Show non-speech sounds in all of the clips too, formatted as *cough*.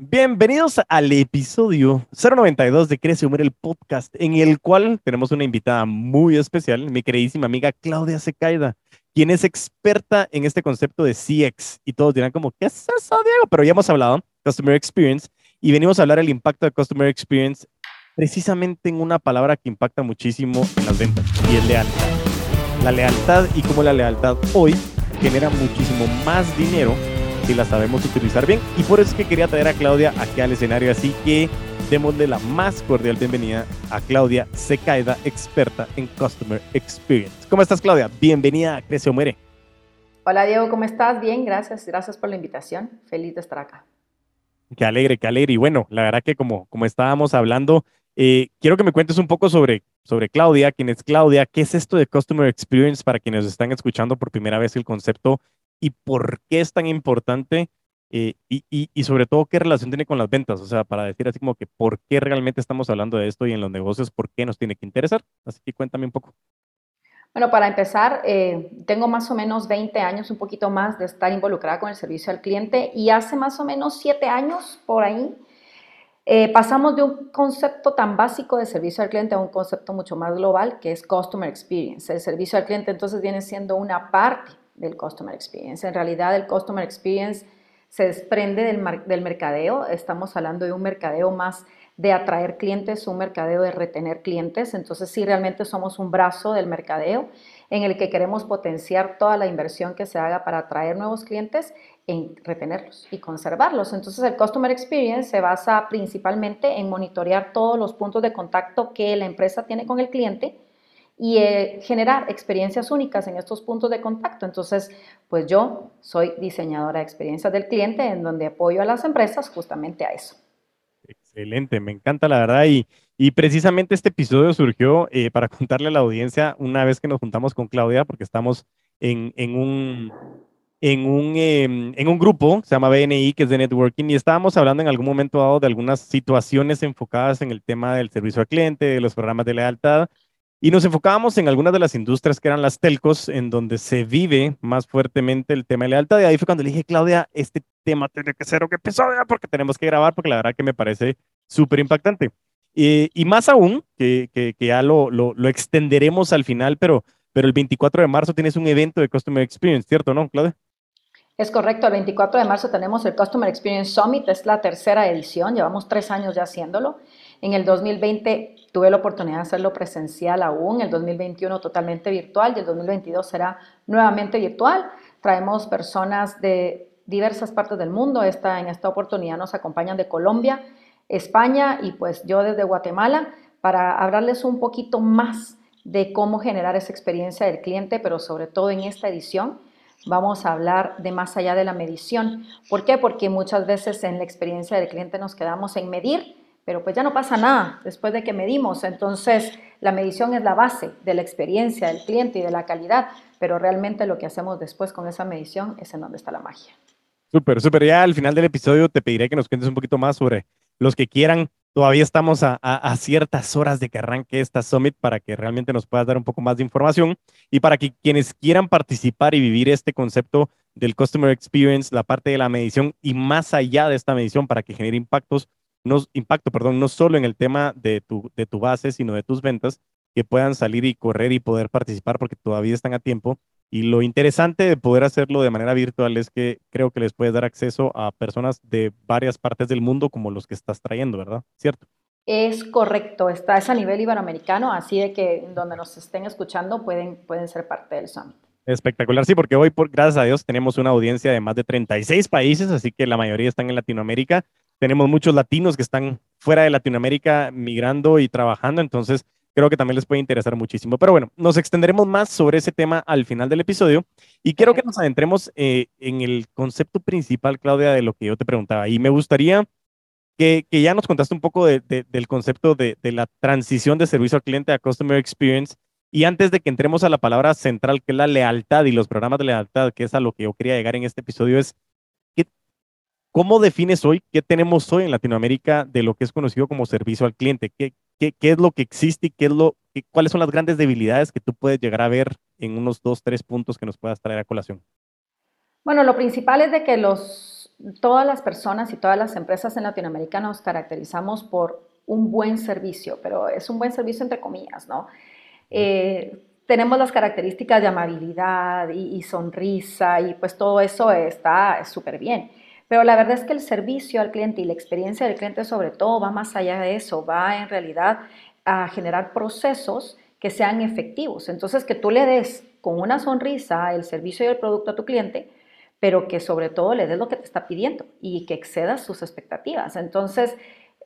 Bienvenidos al episodio 092 de Crece Humor, el podcast, en el cual tenemos una invitada muy especial, mi queridísima amiga Claudia Secaida, quien es experta en este concepto de CX. Y todos dirán como, ¿qué es eso, Diego? Pero ya hemos hablado, Customer Experience, y venimos a hablar del impacto de Customer Experience precisamente en una palabra que impacta muchísimo en las ventas, y es lealtad. La lealtad y cómo la lealtad hoy genera muchísimo más dinero si la sabemos utilizar bien. Y por eso es que quería traer a Claudia aquí al escenario. Así que démosle la más cordial bienvenida a Claudia Secaida, experta en Customer Experience. ¿Cómo estás, Claudia? Bienvenida a Crece o Muere. Hola, Diego, ¿cómo estás? Bien, gracias. Gracias por la invitación. Feliz de estar acá. Qué alegre, qué alegre. Y bueno, la verdad que como, como estábamos hablando, eh, quiero que me cuentes un poco sobre, sobre Claudia, quién es Claudia, qué es esto de Customer Experience para quienes están escuchando por primera vez el concepto y por qué es tan importante eh, y, y, sobre todo qué relación tiene con las ventas, o sea, para decir así como que por qué realmente estamos hablando de esto y en los negocios, por qué nos tiene que interesar. Así que cuéntame un poco. Bueno, para empezar, eh, tengo más o menos 20 años, un poquito más de estar involucrada con el servicio al cliente y hace más o menos 7 años por ahí eh, pasamos de un concepto tan básico de servicio al cliente a un concepto mucho más global que es Customer Experience. El servicio al cliente entonces viene siendo una parte del Customer Experience. En realidad el Customer Experience se desprende del, del mercadeo. Estamos hablando de un mercadeo más de atraer clientes, un mercadeo de retener clientes. Entonces sí, realmente somos un brazo del mercadeo en el que queremos potenciar toda la inversión que se haga para atraer nuevos clientes en retenerlos y conservarlos. Entonces el Customer Experience se basa principalmente en monitorear todos los puntos de contacto que la empresa tiene con el cliente y eh, generar experiencias únicas en estos puntos de contacto. Entonces, pues yo soy diseñadora de experiencias del cliente en donde apoyo a las empresas justamente a eso. Excelente, me encanta la verdad y, y precisamente este episodio surgió eh, para contarle a la audiencia una vez que nos juntamos con Claudia porque estamos en, en un en un, em, en un grupo, se llama BNI, que es de networking, y estábamos hablando en algún momento dado de algunas situaciones enfocadas en el tema del servicio al cliente, de los programas de lealtad, y nos enfocábamos en algunas de las industrias que eran las telcos, en donde se vive más fuertemente el tema de lealtad. Y ahí fue cuando le dije, Claudia, este tema tiene que ser un episodio porque tenemos que grabar, porque la verdad que me parece súper impactante. y más aún, que, que, que ya lo, lo, lo, extenderemos al final, pero, pero el 24 de marzo tienes un evento de Customer Experience, ¿cierto, no, Claudia? Es correcto, el 24 de marzo tenemos el Customer Experience Summit, es la tercera edición, llevamos tres años ya haciéndolo. En el 2020 tuve la oportunidad de hacerlo presencial aún, el 2021 totalmente virtual y el 2022 será nuevamente virtual. Traemos personas de diversas partes del mundo, esta, en esta oportunidad nos acompañan de Colombia, España y pues yo desde Guatemala para hablarles un poquito más de cómo generar esa experiencia del cliente, pero sobre todo en esta edición vamos a hablar de más allá de la medición. ¿Por qué? Porque muchas veces en la experiencia del cliente nos quedamos en medir, pero pues ya no pasa nada después de que medimos. Entonces, la medición es la base de la experiencia del cliente y de la calidad, pero realmente lo que hacemos después con esa medición es en donde está la magia. Súper, súper. Ya al final del episodio te pediré que nos cuentes un poquito más sobre los que quieran Todavía estamos a, ciertas horas de que arranque esta summit para que realmente nos puedas dar un poco más de información y para que quienes quieran participar y vivir este concepto del Customer Experience, la parte de la medición y más allá de esta medición para que genere impactos, no, impacto, perdón, no solo en el tema de tu, de tu base, sino de tus ventas, que puedan salir y correr y poder participar porque todavía están a tiempo y lo interesante de poder hacerlo de manera virtual es que creo que les puedes dar acceso a personas de varias partes del mundo como los que estás trayendo, ¿verdad? ¿Cierto? Es correcto, está es a nivel iberoamericano, así de que donde nos estén escuchando pueden, pueden ser parte del summit. Espectacular, sí, porque hoy, por, gracias a Dios, tenemos una audiencia de más de 36 países, así que la mayoría están en Latinoamérica. Tenemos muchos latinos que están fuera de Latinoamérica migrando y trabajando, entonces creo que también les puede interesar muchísimo. Pero bueno, nos extenderemos más sobre ese tema al final del episodio y quiero que nos adentremos eh, en el concepto principal, Claudia, de lo que yo te preguntaba. Y me gustaría que, que ya nos contaste un poco de, del concepto de, de, la transición de servicio al cliente a Customer Experience. Y antes de que entremos a la palabra central, que es la lealtad y los programas de lealtad, que es a lo que yo quería llegar en este episodio, es ¿cómo defines hoy, qué tenemos hoy en Latinoamérica de lo que es conocido como servicio al cliente? ¿Qué, qué, es lo que existe y qué es lo, cuáles son las grandes debilidades que tú puedes llegar a ver en unos dos, tres puntos que nos puedas traer a colación? Bueno, lo principal es de que los todas las personas y todas las empresas en Latinoamérica nos caracterizamos por un buen servicio, pero es un buen servicio entre comillas, ¿no? Eh, tenemos las características de amabilidad y, sonrisa y pues todo eso está súper bien. Pero la verdad es que el servicio al cliente y la experiencia del cliente sobre todo va más allá de eso, va en realidad a generar procesos que sean efectivos. Entonces, que tú le des con una sonrisa el servicio y el producto a tu cliente, pero que sobre todo le des lo que te está pidiendo y que excedas sus expectativas. Entonces,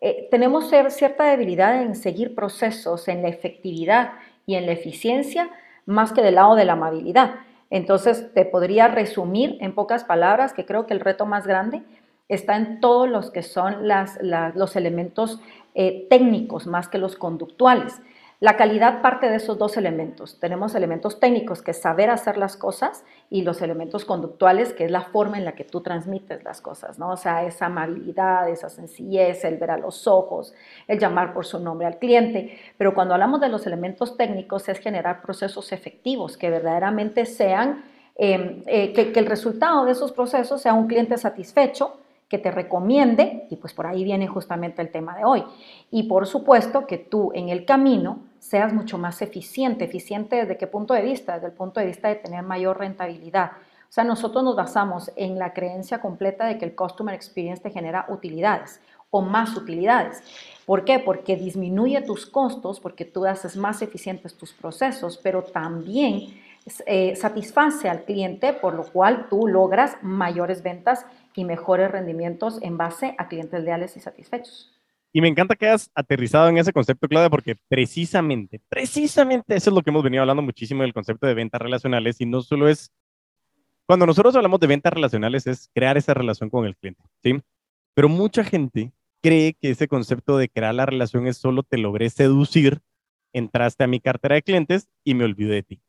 eh, tenemos cierta debilidad en seguir procesos, en la efectividad y en la eficiencia, más que del lado de la amabilidad. Entonces, te podría resumir en pocas palabras que creo que el reto más grande está en todos los que son los elementos eh, técnicos más que los conductuales. La calidad parte de esos dos elementos. Tenemos elementos técnicos, que es saber hacer las cosas, y los elementos conductuales, que es la forma en la que tú transmites las cosas, ¿no? O sea, esa amabilidad, esa sencillez, el ver a los ojos, el llamar por su nombre al cliente. Pero cuando hablamos de los elementos técnicos, es generar procesos efectivos que verdaderamente sean, em, eh, que el resultado de esos procesos sea un cliente satisfecho, que te recomiende, y pues por ahí viene justamente el tema de hoy. Y por supuesto que tú en el camino seas mucho más eficiente. ¿Eficiente desde qué punto de vista? Desde el punto de vista de tener mayor rentabilidad. O sea, nosotros nos basamos en la creencia completa de que el Customer Experience te genera utilidades o más utilidades. ¿Por qué? Porque disminuye tus costos, porque tú haces más eficientes tus procesos, pero también eh, satisface al cliente, por lo cual tú logras mayores ventas y mejores rendimientos en base a clientes leales y satisfechos. Y me encanta que hayas aterrizado en ese concepto, Claudia, porque precisamente, precisamente eso es lo que hemos venido hablando muchísimo del concepto de ventas relacionales y no solo es, cuando nosotros hablamos de ventas relacionales es crear esa relación con el cliente, ¿sí? Pero mucha gente cree que ese concepto de crear la relación es solo te logré seducir, entraste a mi cartera de clientes y me olvidé de ti.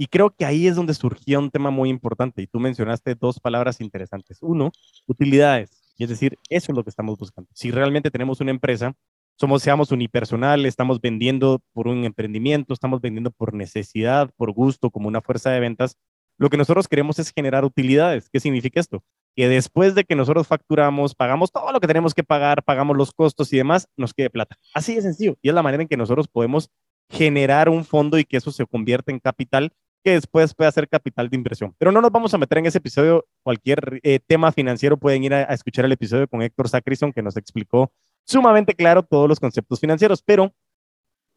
Y creo que ahí es donde surgía un tema muy importante y tú mencionaste dos palabras interesantes. Uno, utilidades. Y es decir, eso es lo que estamos buscando. Si realmente tenemos una empresa, somos, seamos unipersonal, estamos vendiendo por un emprendimiento, estamos vendiendo por necesidad, por gusto, como una fuerza de ventas, lo que nosotros queremos es generar utilidades. ¿Qué significa esto? Que después de que nosotros facturamos, pagamos todo lo que tenemos que pagar, pagamos los costos y demás, nos quede plata. Así de sencillo. Y es la manera en que nosotros podemos generar un fondo y que eso se convierta en capital que después puede ser capital de inversión. Pero no nos vamos a meter en ese episodio. Cualquier eh, tema financiero pueden ir a, escuchar el episodio con Héctor Sacrison, que nos explicó sumamente claro todos los conceptos financieros. Pero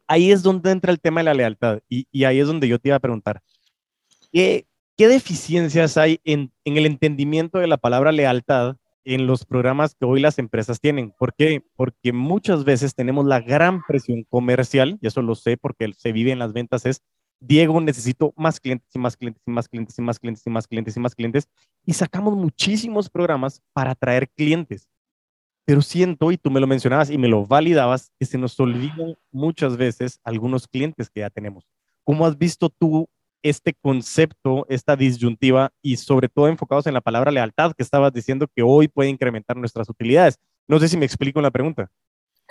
ahí es donde entra el tema de la lealtad. Y, ahí es donde yo te iba a preguntar, ¿qué, qué deficiencias hay en, en el entendimiento de la palabra lealtad en los programas que hoy las empresas tienen. ¿Por qué? Porque muchas veces tenemos la gran presión comercial, y eso lo sé porque se vive en las ventas, es Diego, necesito más clientes y más clientes y más clientes y más clientes y más clientes y más clientes. Y sacamos muchísimos programas para atraer clientes. Pero siento, y tú me lo mencionabas y me lo validabas, que se nos olvidan muchas veces algunos clientes que ya tenemos. ¿Cómo has visto tú este concepto, esta disyuntiva y sobre todo enfocados en la palabra lealtad que estabas diciendo que hoy puede incrementar nuestras utilidades? No sé si me explico en la pregunta.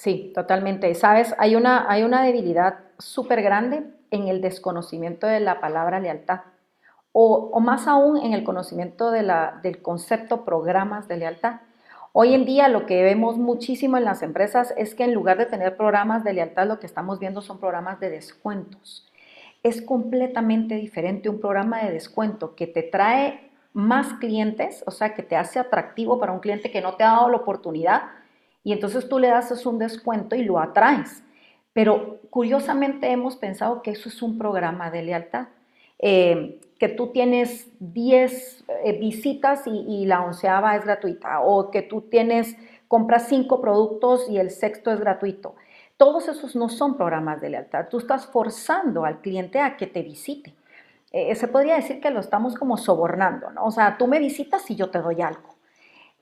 Sí, totalmente. Sabes, hay una, hay una debilidad súper grande en el desconocimiento de la palabra lealtad o, más aún en el conocimiento de del concepto programas de lealtad. Hoy en día lo que vemos muchísimo en las empresas es que en lugar de tener programas de lealtad, lo que estamos viendo son programas de descuentos. Es completamente diferente un programa de descuento que te trae más clientes, o sea, que te hace atractivo para un cliente que no te ha dado la oportunidad, y entonces tú le das un descuento y lo atraes. Pero curiosamente hemos pensado que eso es un programa de lealtad. Eh, que tú tienes 10 eh, visitas y, la onceava es gratuita, o que tú tienes, compras 5 productos y el sexto es gratuito. Todos esos no son programas de lealtad. Tú estás forzando al cliente a que te visite. Eh, se podría decir que lo estamos como sobornando, ¿no? O sea, tú me visitas y yo te doy algo.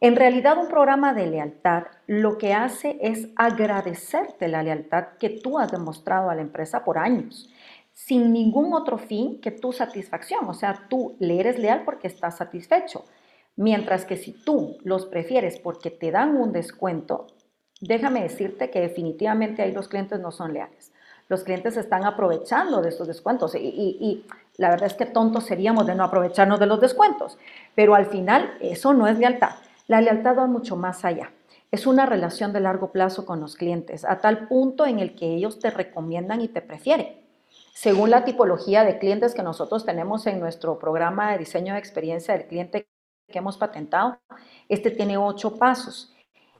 En realidad un programa de lealtad lo que hace es agradecerte la lealtad que tú has demostrado a la empresa por años, sin ningún otro fin que tu satisfacción. O sea, tú le eres leal porque estás satisfecho. Mientras que si tú los prefieres porque te dan un descuento, déjame decirte que definitivamente ahí los clientes no son leales. Los clientes están aprovechando de estos descuentos y, y la verdad es que tontos seríamos de no aprovecharnos de los descuentos. Pero al final eso no es lealtad. La lealtad va mucho más allá. Es una relación de largo plazo con los clientes, a tal punto en el que ellos te recomiendan y te prefieren. Según la tipología de clientes que nosotros tenemos en nuestro programa de diseño de experiencia del cliente que hemos patentado, este tiene ocho pasos.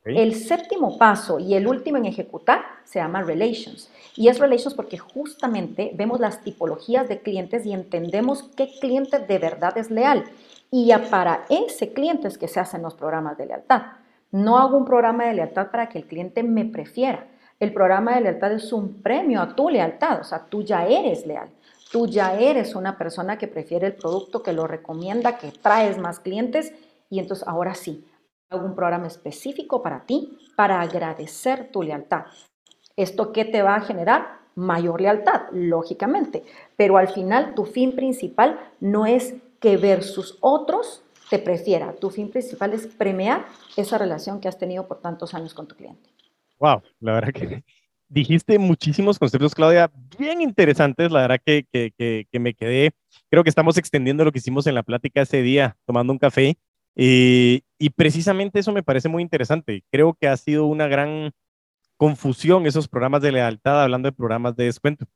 El séptimo paso y el último en ejecutar se llama Relations. Y es Relations porque justamente vemos las tipologías de clientes y entendemos qué cliente de verdad es leal. Y para ese cliente es que se hacen los programas de lealtad. No hago un programa de lealtad para que el cliente me prefiera. El programa de lealtad es un premio a tu lealtad, o sea, tú ya eres leal. Tú ya eres una persona que prefiere el producto, que lo recomienda, que traes más clientes y entonces ahora sí, hago un programa específico para ti, para agradecer tu lealtad. ¿Esto qué te va a generar? Mayor lealtad, lógicamente. Pero al final tu fin principal no es que versus otros te prefiera. Tu fin principal es premiar esa relación que has tenido por tantos años con tu cliente. Wow, la verdad que dijiste muchísimos conceptos, Claudia, bien interesantes. La verdad que, que, que, me quedé, creo que estamos extendiendo lo que hicimos en la plática ese día, tomando un café. Eh, y precisamente eso me parece muy interesante. Creo que ha sido una gran confusión esos programas de lealtad, hablando de programas de descuento.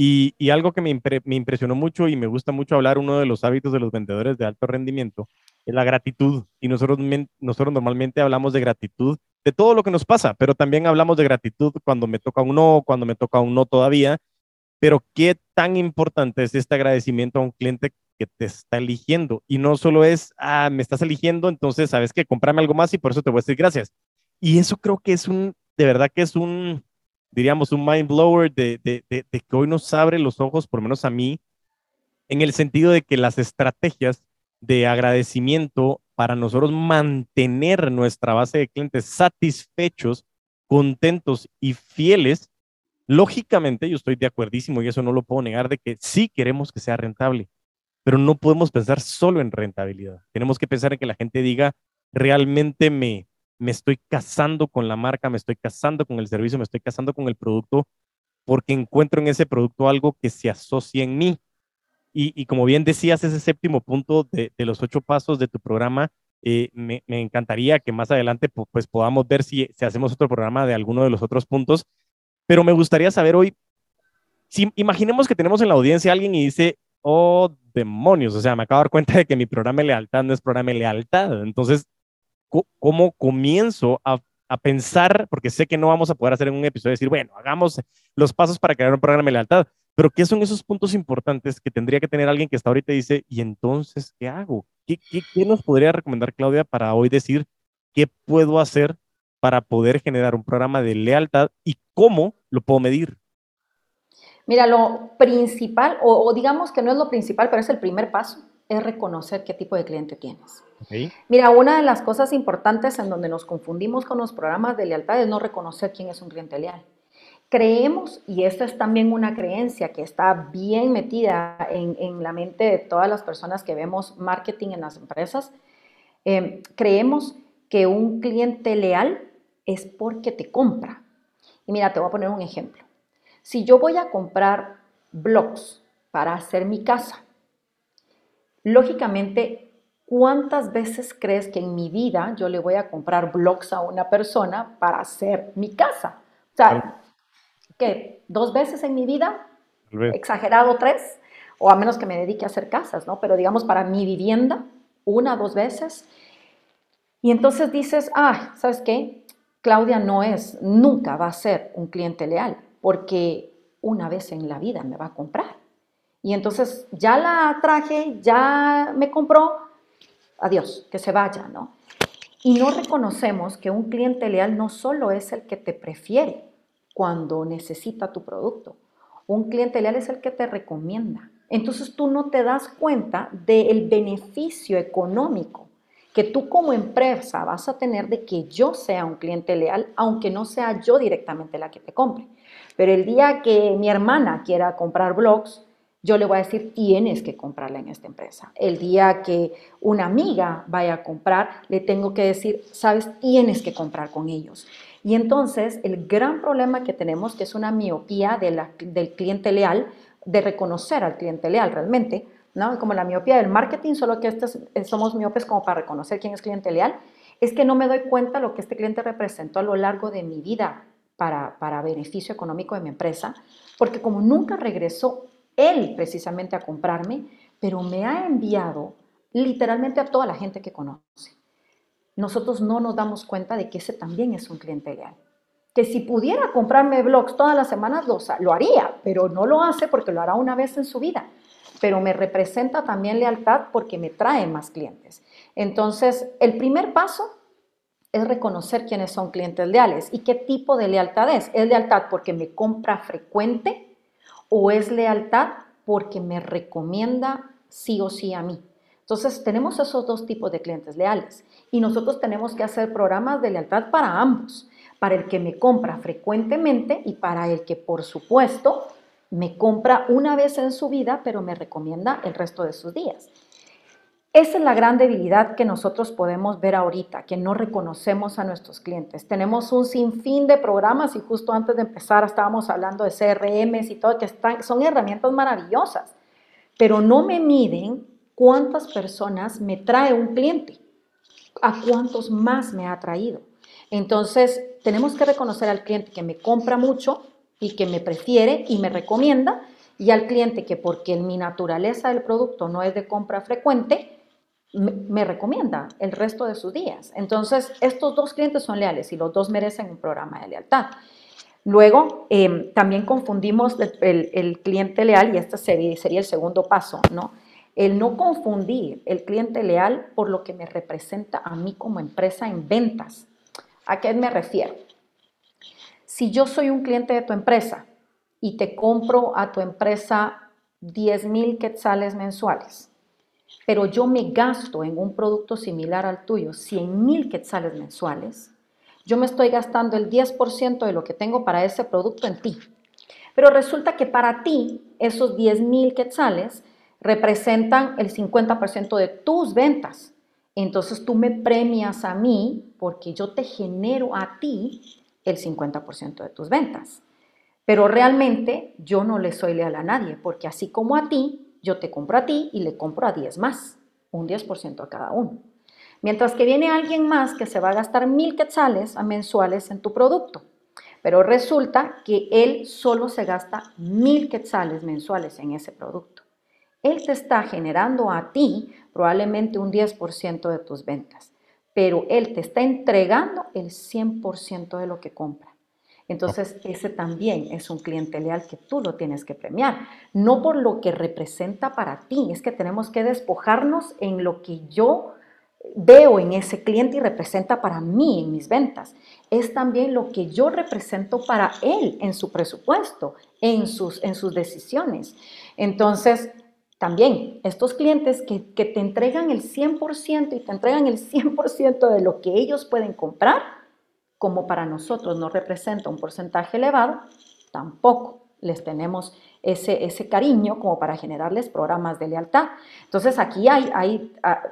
Y, y algo que me, me, impresionó mucho y me gusta mucho hablar, uno de los hábitos de los vendedores de alto rendimiento, es la gratitud. Y nosotros, nosotros normalmente hablamos de gratitud de todo lo que nos pasa, pero también hablamos de gratitud cuando me toca un no, cuando me toca un no todavía. Pero qué tan importante es este agradecimiento a un cliente que te está eligiendo. Y no solo es, ah, me estás eligiendo, entonces sabes que comprame algo más y por eso te voy a decir gracias. Y eso creo que es un, de verdad que es un, diríamos, un mind blower de, de, de, que hoy nos abre los ojos, por lo menos a mí, en el sentido de que las estrategias de agradecimiento para nosotros mantener nuestra base de clientes satisfechos, contentos y fieles, lógicamente yo estoy de acuerdísimo y eso no lo puedo negar de que sí queremos que sea rentable pero no podemos pensar solo en rentabilidad. Tenemos que pensar en que la gente diga, realmente me, me estoy casando con la marca, me estoy casando con el servicio, me estoy casando con el producto, porque encuentro en ese producto algo que se asocia en mí. Y, como bien decías, ese séptimo punto de, los ocho pasos de tu programa, eh, me, encantaría que más adelante pues podamos ver si, si hacemos otro programa de alguno de los otros puntos, pero me gustaría saber hoy, si imaginemos que tenemos en la audiencia alguien y dice, oh, demonios, o sea, me acabo de dar cuenta de que mi programa de lealtad no es programa de lealtad. Entonces, ¿cómo comienzo a, a, pensar, porque sé que no vamos a poder hacer en un episodio, decir, bueno, hagamos los pasos para crear un programa de lealtad, pero ¿qué son esos puntos importantes que tendría que tener alguien que hasta ahorita dice, y entonces, ¿qué hago? ¿Qué, qué, qué nos podría recomendar Claudia para hoy decir qué puedo hacer para poder generar un programa de lealtad y cómo lo puedo medir? Mira, lo principal, o, digamos que no es lo principal, pero es el primer paso, es reconocer qué tipo de cliente tienes. Mira, una de las cosas importantes en donde nos confundimos con los programas de lealtad es no reconocer quién es un cliente leal. Creemos, y esta es también una creencia que está bien metida en, la mente de todas las personas que vemos marketing en las empresas, eh, creemos que un cliente leal es porque te compra. Y mira, te voy a poner un ejemplo. Si yo voy a comprar blocks para hacer mi casa, lógicamente, ¿cuántas veces crees que en mi vida yo le voy a comprar blocks a una persona para hacer mi casa? O sea, ¿qué? ¿Dos veces en mi vida? Exagerado tres, o a menos que me dedique a hacer casas, ¿no? Pero digamos para mi vivienda, una, dos veces. Y entonces dices, ah, ¿sabes qué? Claudia no es, nunca va a ser un cliente leal porque una vez en la vida me va a comprar. Y entonces ya la traje, ya me compró, adiós, que se vaya, ¿no? Y no reconocemos que un cliente leal no solo es el que te prefiere cuando necesita tu producto, un cliente leal es el que te recomienda. Entonces tú no te das cuenta del beneficio económico que tú como empresa vas a tener de que yo sea un cliente leal, aunque no sea yo directamente la que te compre. Pero el día que mi hermana quiera comprar blogs, yo le voy a decir, tienes que comprarla en esta empresa. El día que una amiga vaya a comprar, le tengo que decir, sabes, tienes que comprar con ellos. Y entonces el gran problema que tenemos, que es una miopía del cliente leal, de reconocer al cliente leal realmente, ¿no? Como la miopía del marketing, solo que estos, somos miopes como para reconocer quién es cliente leal, es que no me doy cuenta lo que este cliente representó a lo largo de mi vida para, para beneficio económico de mi empresa, porque como nunca regresó él precisamente a comprarme, pero me ha enviado literalmente a toda la gente que conoce. Nosotros no nos damos cuenta de que ese también es un cliente leal. Que si pudiera comprarme blogs todas las semanas lo, lo haría, pero no lo hace porque lo hará una vez en su vida. Pero me representa también lealtad porque me trae más clientes. Entonces, el primer paso es reconocer quiénes son clientes leales y qué tipo de lealtad es. ¿Es lealtad porque me compra frecuente o es lealtad porque me recomienda sí o sí a mí? Entonces, tenemos esos dos tipos de clientes leales y nosotros tenemos que hacer programas de lealtad para ambos, para el que me compra frecuentemente y para el que, por supuesto, me compra una vez en su vida, pero me recomienda el resto de sus días. Esa es la gran debilidad que nosotros podemos ver ahorita, que no reconocemos a nuestros clientes. Tenemos un sinfín de programas y justo antes de empezar estábamos hablando de CRMs y todo, que están, son herramientas maravillosas, pero no me miden cuántas personas me trae un cliente, a cuántos más me ha traído. Entonces, tenemos que reconocer al cliente que me compra mucho y que me prefiere y me recomienda, y al cliente que porque mi naturaleza del producto no es de compra frecuente, me, recomienda el resto de sus días. Entonces, estos dos clientes son leales y los dos merecen un programa de lealtad. Luego, em, también confundimos el, cliente leal, y este sería, sería el segundo paso, ¿no? El no confundir el cliente leal por lo que me representa a mí como empresa en ventas. ¿A qué me refiero? Si yo soy un cliente de tu empresa y te compro a tu empresa 10 mil quetzales mensuales, pero yo me gasto en un producto similar al tuyo 100 mil quetzales mensuales, yo me estoy gastando el 10% de lo que tengo para ese producto en ti. Pero resulta que para ti esos 10 mil quetzales representan el 50% de tus ventas. Entonces tú me premias a mí porque yo te genero a ti el 50% de tus ventas. Pero realmente yo no le soy leal a nadie porque así como a ti, yo te compro a ti y le compro a 10 más, un 10% a cada uno. Mientras que viene alguien más que se va a gastar mil quetzales a mensuales en tu producto. Pero resulta que él solo se gasta mil quetzales mensuales en ese producto. Él te está generando a ti probablemente un 10% de tus ventas, pero él te está entregando el 100% de lo que compra. Entonces, ese también es un cliente leal que tú lo tienes que premiar, no por lo que representa para ti, es que tenemos que despojarnos en lo que yo veo en ese cliente y representa para mí en mis ventas. Es también lo que yo represento para él en su presupuesto, en sus, en sus decisiones. Entonces, también estos clientes que, que te entregan el 100% y te entregan el 100% de lo que ellos pueden comprar, como para nosotros no representa un porcentaje elevado, tampoco les tenemos ese, ese cariño como para generarles programas de lealtad. Entonces aquí hay, hay ah,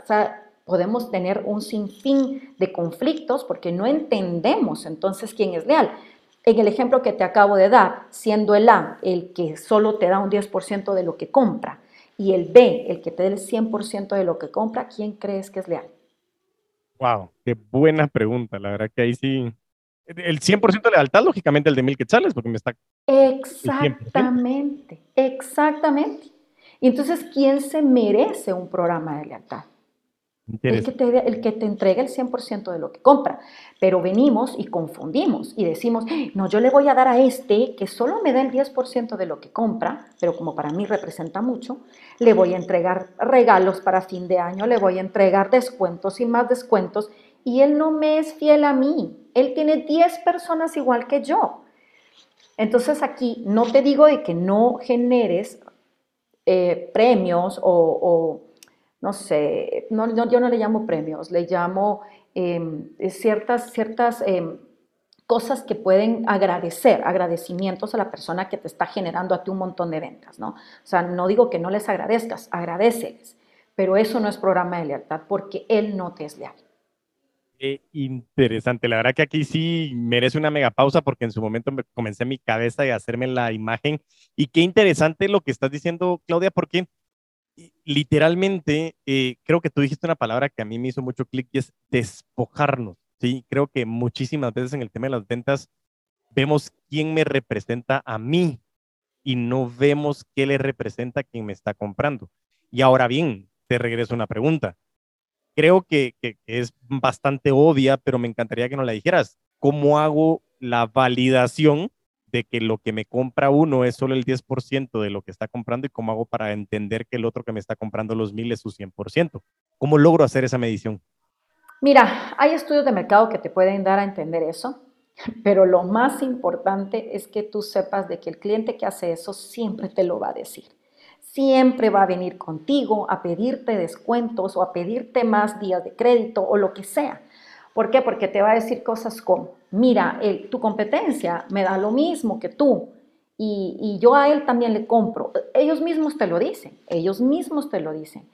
podemos tener un sinfín de conflictos porque no entendemos entonces quién es leal. En el ejemplo que te acabo de dar, siendo el A el que solo te da un 10% de lo que compra y el B el que te da el 100% de lo que compra, ¿quién crees que es leal? Wow, qué buena pregunta. La verdad que ahí sí. El 100% de lealtad, lógicamente, el de mil quetzales, porque me está. Exactamente, exactamente. Y entonces, ¿quién se merece un programa de lealtad? El que, te, el que te entrega el 100% de lo que compra. Pero venimos y confundimos y decimos, no, yo le voy a dar a este que solo me da el 10% de lo que compra, pero como para mí representa mucho, le voy a entregar regalos para fin de año, le voy a entregar descuentos y más descuentos, y él no me es fiel a mí. Él tiene 10 personas igual que yo. Entonces aquí no te digo de que no generes eh, premios o no sé, no, yo no le llamo premios, le llamo em, ciertas, ciertas em, cosas que pueden agradecer, agradecimientos a la persona que te está generando a ti un montón de ventas, ¿no? O sea, no digo que no les agradezcas, agradeceles, pero eso no es programa de lealtad porque él no te es leal. Qué interesante, la verdad que aquí sí merece una mega pausa porque en su momento me comencé mi cabeza y hacerme la imagen y qué interesante lo que estás diciendo, Claudia, porque literalmente, eh, creo que tú dijiste una palabra que a mí me hizo mucho clic y es despojarnos. Sí, creo que muchísimas veces en el tema de las ventas vemos quién me representa a mí y no vemos qué le representa a quien me está comprando. Y ahora bien, te regreso una pregunta. Creo que, que, es bastante obvia, pero me encantaría que nos la dijeras. ¿Cómo hago la validación de que lo que me compra uno es solo el 10% de lo que está comprando y cómo hago para entender que el otro que me está comprando los mil es su 100%? ¿Cómo logro hacer esa medición? Mira, hay estudios de mercado que te pueden dar a entender eso, *laughs* pero lo más importante es que tú sepas de que el cliente que hace eso siempre te lo va a decir. Siempre va a venir contigo a pedirte descuentos o a pedirte más días de crédito o lo que sea. ¿Por qué? Porque te va a decir cosas como, mira, tu competencia me da lo mismo que tú y, yo a él también le compro. Ellos mismos te lo dicen, ellos mismos te lo dicen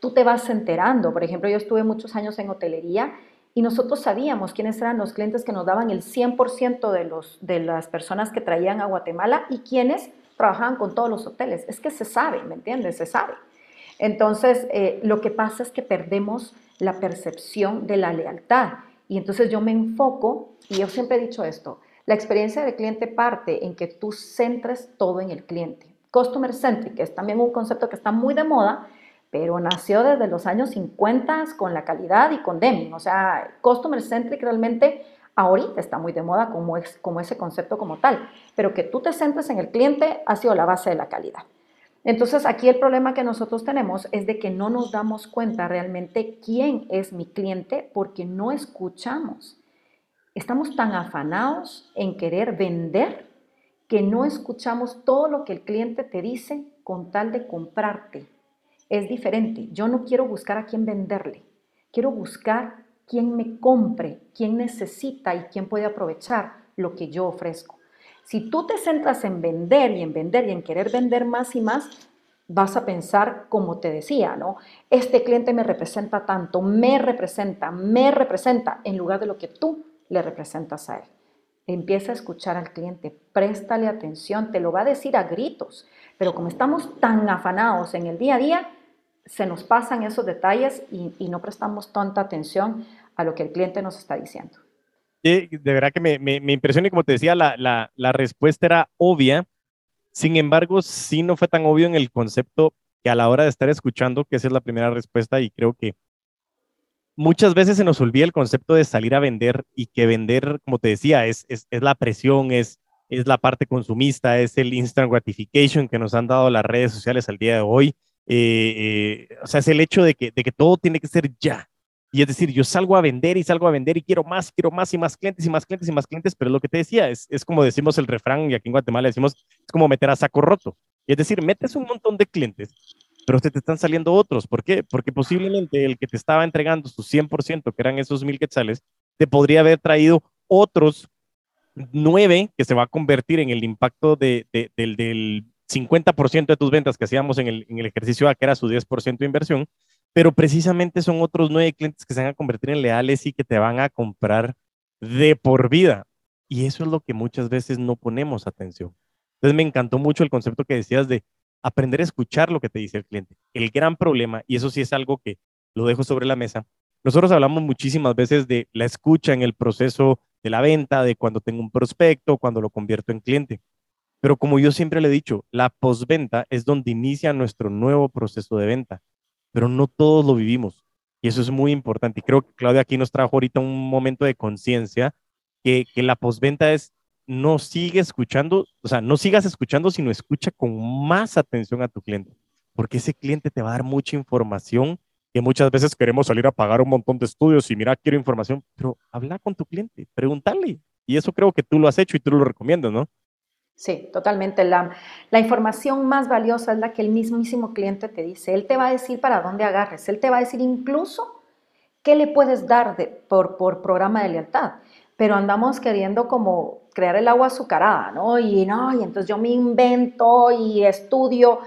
tú te vas enterando. Por ejemplo, yo estuve muchos años en hotelería y nosotros sabíamos quiénes eran los clientes que nos daban el 100% de, los, de las personas que traían a Guatemala y quiénes trabajaban con todos los hoteles. Es que se sabe, ¿me entiendes? Se sabe. Entonces, eh, lo que pasa es que perdemos la percepción de la lealtad. Y entonces yo me enfoco, y yo siempre he dicho esto, la experiencia del cliente parte en que tú centres todo en el cliente. Customer centric, es también un concepto que está muy de moda, pero nació desde los años 50 con la calidad y con Deming. O sea, Customer Centric realmente ahorita está muy de moda como, es, como ese concepto como tal, pero que tú te centres en el cliente ha sido la base de la calidad. Entonces, aquí el problema que nosotros tenemos es de que no nos damos cuenta realmente quién es mi cliente porque no escuchamos. Estamos tan afanados en querer vender que no escuchamos todo lo que el cliente te dice con tal de comprarte es diferente. Yo no quiero buscar a quién venderle, quiero buscar quién me compre, quién necesita y quién puede aprovechar lo que yo ofrezco. Si tú te centras en vender y en vender y en querer vender más y más, vas a pensar como te decía, ¿no? Este cliente me representa tanto, me representa, me representa, en lugar de lo que tú le representas a él. Empieza a escuchar al cliente, préstale atención, te lo va a decir a gritos, pero como estamos tan afanados en el día a día, se nos pasan esos detalles y, no prestamos tanta atención a lo que el cliente nos está diciendo. De verdad que me, me, impresiona y como te decía, la, respuesta era obvia. Sin embargo, sí no fue tan obvio en el concepto que a la hora de estar escuchando, que esa es la primera respuesta y creo que muchas veces se nos olvida el concepto de salir a vender y que vender, como te decía, es, la presión, es, la parte consumista, es el instant gratification que nos han dado las redes sociales al día de hoy eh, eh, o sea, es el hecho de que todo tiene que ser ya. Y es decir, yo salgo a vender y salgo a vender y quiero más, quiero más y más clientes y más clientes y más clientes, pero lo que te decía es, es como decimos el refrán y aquí en Guatemala decimos, es como meter a saco roto. Y es decir, metes un montón de clientes, pero se te están saliendo otros. ¿Por qué? Porque posiblemente el que te estaba entregando sus 100%, que eran esos mil quetzales, te podría haber traído otros nueve que se va a convertir en el impacto de, del, del 50% de tus ventas que hacíamos en el, en el ejercicio A, que era su 10% de inversión, pero precisamente son otros nueve clientes que se van a convertir en leales y que te van a comprar de por vida. Y eso es lo que muchas veces no ponemos atención. Entonces me encantó mucho el concepto que decías de aprender a escuchar lo que te dice el cliente. El gran problema, y eso sí es algo que lo dejo sobre la mesa, nosotros hablamos muchísimas veces de la escucha en el proceso de la venta, de cuando tengo un prospecto, cuando lo convierto en cliente. Pero como yo siempre le he dicho, la postventa es donde inicia nuestro nuevo proceso de venta, pero no todos lo vivimos. Y eso es muy importante. Y creo que Claudia aquí nos trajo ahorita un momento de conciencia que, que la postventa es no sigue escuchando, o sea, no sigas escuchando, sino escucha con más atención a tu cliente, porque ese cliente te va a dar mucha información que muchas veces queremos salir a pagar un montón de estudios y mira, quiero información, pero habla con tu cliente, pregúntale. Y eso creo que tú lo has hecho y tú lo recomiendas, ¿no? Sí, totalmente. La, información más valiosa es la que el mismísimo cliente te dice. Él te va a decir para dónde agarres. Él te va a decir incluso qué le puedes dar de, por, por programa de lealtad. Pero andamos queriendo como crear el agua azucarada, ¿no? Y no, y entonces yo me invento y estudio.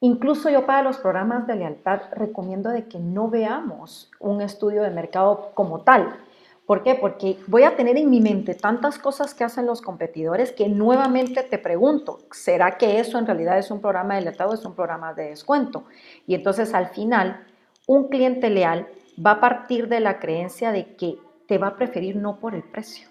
Incluso yo para los programas de lealtad recomiendo de que no veamos un estudio de mercado como tal, ¿Por qué? Porque voy a tener en mi mente tantas cosas que hacen los competidores que nuevamente te pregunto, ¿será que eso en realidad es un programa de lealtad o es un programa de descuento? Y entonces al final, un cliente leal va a partir de la creencia de que te va a preferir no por el precio.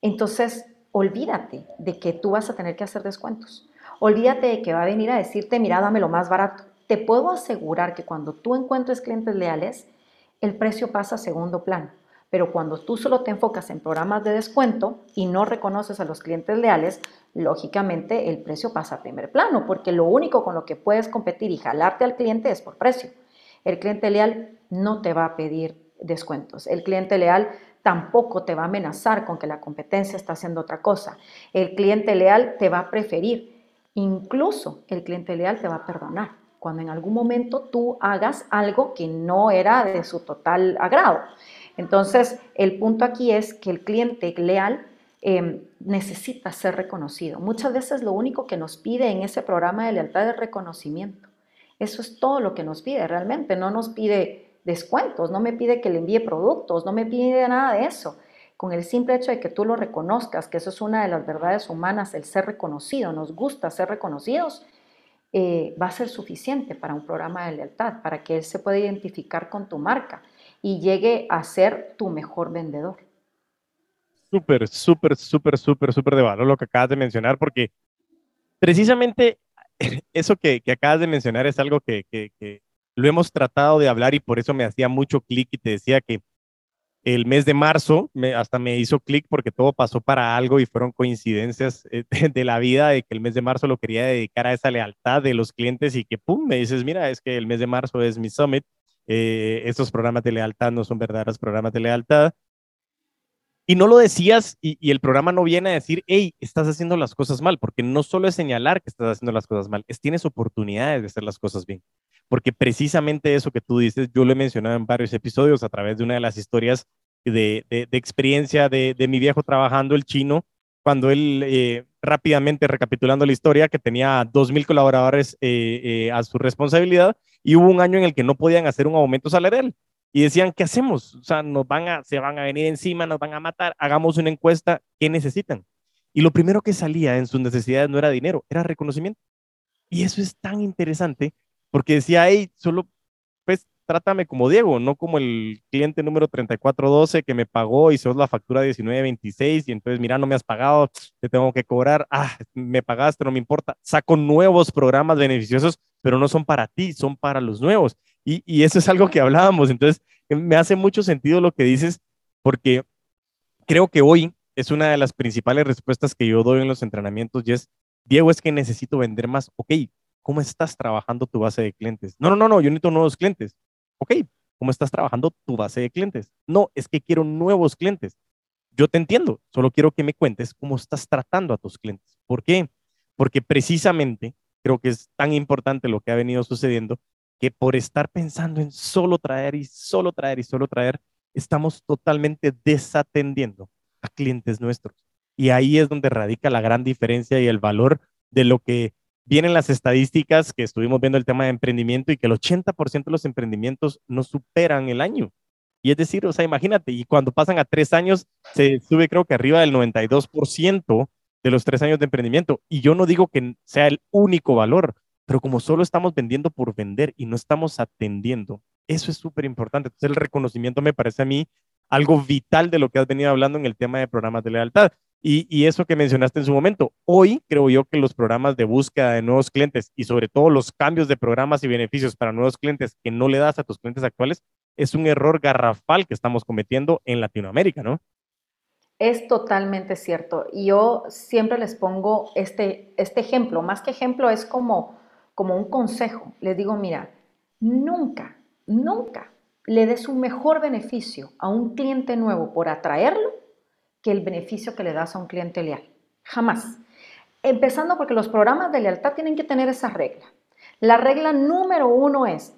Entonces, olvídate de que tú vas a tener que hacer descuentos. Olvídate de que va a venir a decirte, mira, dame lo más barato. Te puedo asegurar que cuando tú encuentres clientes leales, el precio pasa a segundo plano pero cuando tú solo te enfocas en programas de descuento y no reconoces a los clientes leales, lógicamente el precio pasa a primer plano, porque lo único con lo que puedes competir y jalarte al cliente es por precio. El cliente leal no te va a pedir descuentos. El cliente leal tampoco te va a amenazar con que la competencia está haciendo otra cosa. El cliente leal te va a preferir. Incluso el cliente leal te va a perdonar cuando en algún momento tú hagas algo que no era de su total agrado. Entonces, el punto aquí es que el cliente leal em, necesita ser reconocido. Muchas veces lo único que nos pide en ese programa de lealtad es reconocimiento. Eso es todo lo que nos pide realmente. No nos pide descuentos, no me pide que le envíe productos, no me pide nada de eso. Con el simple hecho de que tú lo reconozcas, que eso es una de las verdades humanas, el ser reconocido, nos gusta ser reconocidos, eh, va a ser suficiente para un programa de lealtad, para que él se pueda identificar con tu marca y llegue a ser tu mejor vendedor. Súper, súper, súper, súper, súper de valor lo que acabas de mencionar, porque precisamente *laughs* eso que, acabas de mencionar es algo que, lo hemos tratado de hablar y por eso me hacía mucho clic y te decía que el mes de marzo me, hasta me hizo clic porque todo pasó para algo y fueron coincidencias eh, *laughs* de, la vida de que el mes de marzo lo quería dedicar a esa lealtad de los clientes y que pum, me dices, mira, es que el mes de marzo es mi summit eh, estos programas de lealtad no son verdaderos programas de lealtad. Y no lo decías y, el programa no viene a decir, hey, estás haciendo las cosas mal, porque no solo es señalar que estás haciendo las cosas mal, es tienes oportunidades de hacer las cosas bien. Porque precisamente eso que tú dices, yo lo he mencionado en varios episodios a través de una de las historias de, experiencia de, de, mi viejo trabajando el chino, cuando él eh, rápidamente recapitulando la historia, que tenía 2.000 colaboradores eh, eh, a su responsabilidad y hubo un año en el que no podían hacer un aumento salarial. Y decían, ¿qué hacemos? O sea, nos van a, se van a venir encima, nos van a matar, hagamos una encuesta, ¿qué necesitan? Y lo primero que salía en sus necesidades no era dinero, era reconocimiento. Y eso es tan interesante porque decía, hey, solo trátame como Diego, no como el cliente número 3412 que me pagó y sos la factura 1926 y entonces, mira, no me has pagado, te tengo que cobrar, ah, me pagaste, no me importa. Saco nuevos programas beneficiosos, pero no son para ti, son para los nuevos. Y, y eso es algo que hablábamos. Entonces, eh, me hace mucho sentido lo que dices porque creo que hoy es una de las principales respuestas que yo doy en los entrenamientos y es, Diego, es que necesito vender más. Ok, ¿cómo estás trabajando tu base de clientes? No, no, no, no, yo necesito nuevos clientes ok, ¿cómo estás trabajando tu base de clientes? No, es que quiero nuevos clientes. Yo te entiendo, solo quiero que me cuentes cómo estás tratando a tus clientes. ¿Por qué? Porque precisamente creo que es tan importante lo que ha venido sucediendo que por estar pensando en solo traer y solo traer y solo traer, estamos totalmente desatendiendo a clientes nuestros. Y ahí es donde radica la gran diferencia y el valor de lo que vienen las estadísticas que estuvimos viendo el tema de emprendimiento y que el 80% de los emprendimientos no superan el año. Y es decir, o sea, imagínate, y cuando pasan a tres años, se sube creo que arriba del 92% de los tres años de emprendimiento. Y yo no digo que sea el único valor, pero como solo estamos vendiendo por vender y no estamos atendiendo, eso es súper importante. Entonces el reconocimiento me parece a mí algo vital de lo que has venido hablando en el tema de programas de lealtad. Y, eso que mencionaste en su momento, hoy creo yo que los programas de búsqueda de nuevos clientes y sobre todo los cambios de programas y beneficios para nuevos clientes que no le das a tus clientes actuales es un error garrafal que estamos cometiendo en Latinoamérica, ¿no? Es totalmente cierto. Y yo siempre les pongo este, este ejemplo, más que ejemplo es como, como un consejo. Les digo, mira, nunca, nunca le des un mejor beneficio a un cliente nuevo por atraerlo que el beneficio que le das a un cliente leal. Jamás. Empezando porque los programas de lealtad tienen que tener esa regla. La regla número uno es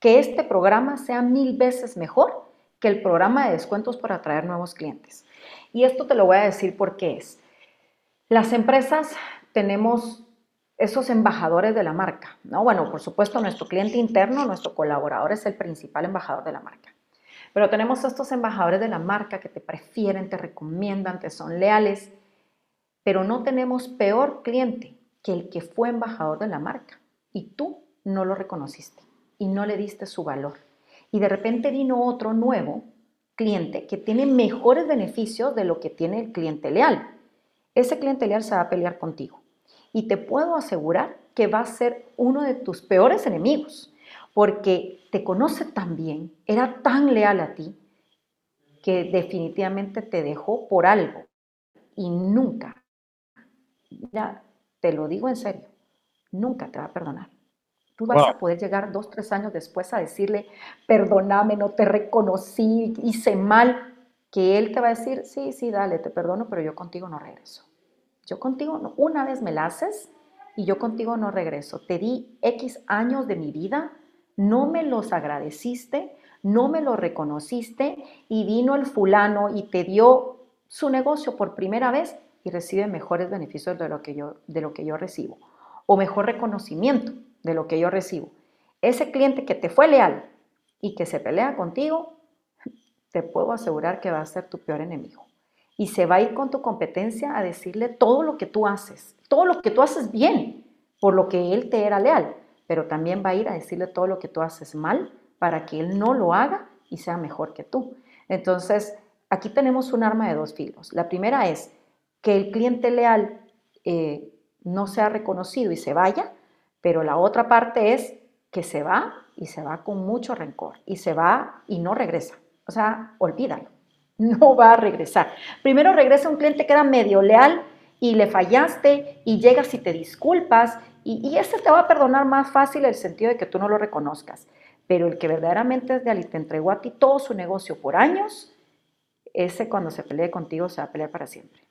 que este programa sea mil veces mejor que el programa de descuentos para atraer nuevos clientes. Y esto te lo voy a decir porque es. Las empresas tenemos esos embajadores de la marca, ¿no? Bueno, por supuesto, nuestro cliente interno, nuestro colaborador es el principal embajador de la marca. Pero tenemos estos embajadores de la marca que te prefieren, te recomiendan, te son leales, pero no tenemos peor cliente que el que fue embajador de la marca y tú no lo reconociste y no le diste su valor. Y de repente vino otro nuevo cliente que tiene mejores beneficios de lo que tiene el cliente leal. Ese cliente leal se va a pelear contigo. Y te puedo asegurar que va a ser uno de tus peores enemigos, porque te conoce tan bien, era tan leal a ti, que definitivamente te dejó por algo y nunca, ya te lo digo en serio, nunca te va a perdonar. Tú vas a poder llegar dos, tres años después a decirle, perdóname, no te reconocí, hice mal, que él te va a decir, sí, sí, dale, te perdono, pero yo contigo no regreso. Yo contigo, no, una vez me la haces y yo contigo no regreso. Te di X años de mi vida, no me los agradeciste, no me los reconociste y vino el fulano y te dio su negocio por primera vez y recibe mejores beneficios de lo que yo, de lo que yo recibo o mejor reconocimiento de lo que yo recibo. Ese cliente que te fue leal y que se pelea contigo, te puedo asegurar que va a ser tu peor enemigo. Y se va a ir con tu competencia a decirle todo lo que tú haces, todo lo que tú haces bien, por lo que él te era leal, pero también va a ir a decirle todo lo que tú haces mal para que él no lo haga y sea mejor que tú. Entonces, aquí tenemos un arma de dos filos. La primera es que el cliente leal eh, no sea reconocido y se vaya, pero la otra parte es que se va y se va con mucho rencor y se va y no regresa. O sea, olvídalo, *laughs* no va a regresar. Primero regresa un cliente que era medio leal y le fallaste y llegas y te disculpas y, y ese te va a perdonar más fácil el sentido de que tú no lo reconozcas. Pero el que verdaderamente es de y te entregó a ti todo su negocio por años, ese cuando se pelee contigo se va a pelear para siempre.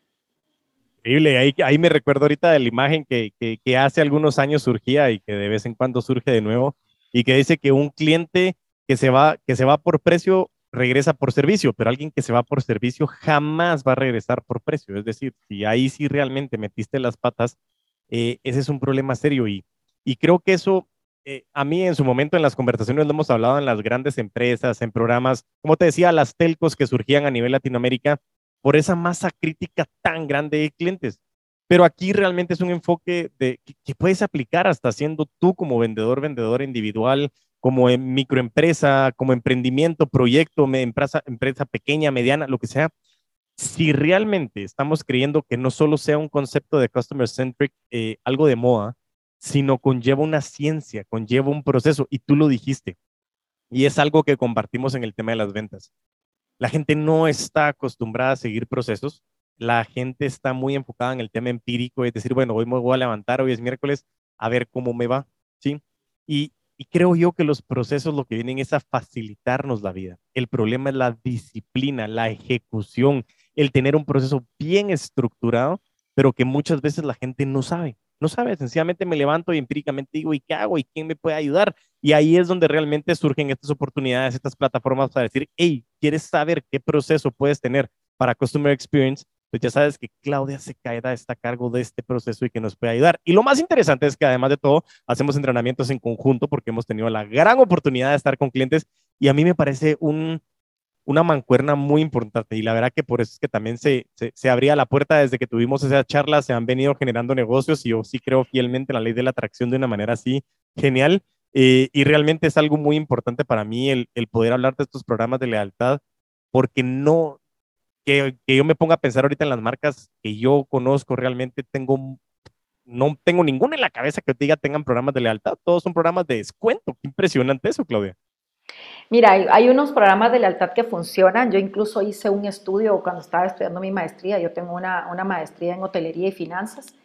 Increíble, ahí, ahí me recuerdo ahorita de la imagen que, que, hace algunos años surgía y que de vez en cuando surge de nuevo y que dice que un cliente que se va, que se va por precio regresa por servicio, pero alguien que se va por servicio jamás va a regresar por precio. Es decir, si ahí sí realmente metiste las patas, eh, ese es un problema serio y, y creo que eso eh, a mí en su momento en las conversaciones lo hemos hablado en las grandes empresas, en programas, como te decía, las telcos que surgían a nivel Latinoamérica, por esa masa crítica tan grande de clientes. Pero aquí realmente es un enfoque de, que, puedes aplicar hasta siendo tú como vendedor, vendedor individual, como en microempresa, como emprendimiento, proyecto, empresa, empresa pequeña, mediana, lo que sea. Si realmente estamos creyendo que no solo sea un concepto de customer centric, eh, algo de moda, sino conlleva una ciencia, conlleva un proceso, y tú lo dijiste, y es algo que compartimos en el tema de las ventas. La gente no está acostumbrada a seguir procesos. La gente está muy enfocada en el tema empírico, es decir, bueno, hoy me voy a levantar, hoy es miércoles, a ver cómo me va, ¿sí? Y, y creo yo que los procesos lo que vienen es a facilitarnos la vida. El problema es la disciplina, la ejecución, el tener un proceso bien estructurado, pero que muchas veces la gente no sabe. No sabe, sencillamente me levanto y empíricamente digo, ¿y qué hago? ¿Y quién me puede ayudar? Y ahí es donde realmente surgen estas oportunidades, estas plataformas para decir, hey, ¿quieres saber qué proceso puedes tener para Customer Experience? Pues ya sabes que Claudia Secaeda está a cargo de este proceso y que nos puede ayudar. Y lo más interesante es que además de todo, hacemos entrenamientos en conjunto porque hemos tenido la gran oportunidad de estar con clientes y a mí me parece un, una mancuerna muy importante y la verdad que por eso es que también se, se, abría la puerta desde que tuvimos esa charla, se han venido generando negocios y yo sí creo fielmente en la ley de la atracción de una manera así genial eh, y realmente es algo muy importante para mí el, el, poder hablar de estos programas de lealtad porque no, que, que yo me ponga a pensar ahorita en las marcas que yo conozco, realmente tengo no tengo ninguna en la cabeza que diga tengan programas de lealtad, todos son programas de descuento. Qué impresionante eso, Claudia. Mira, hay, unos programas de lealtad que funcionan. Yo incluso hice un estudio cuando estaba estudiando mi maestría. Yo tengo una, maestría en hotelería y finanzas.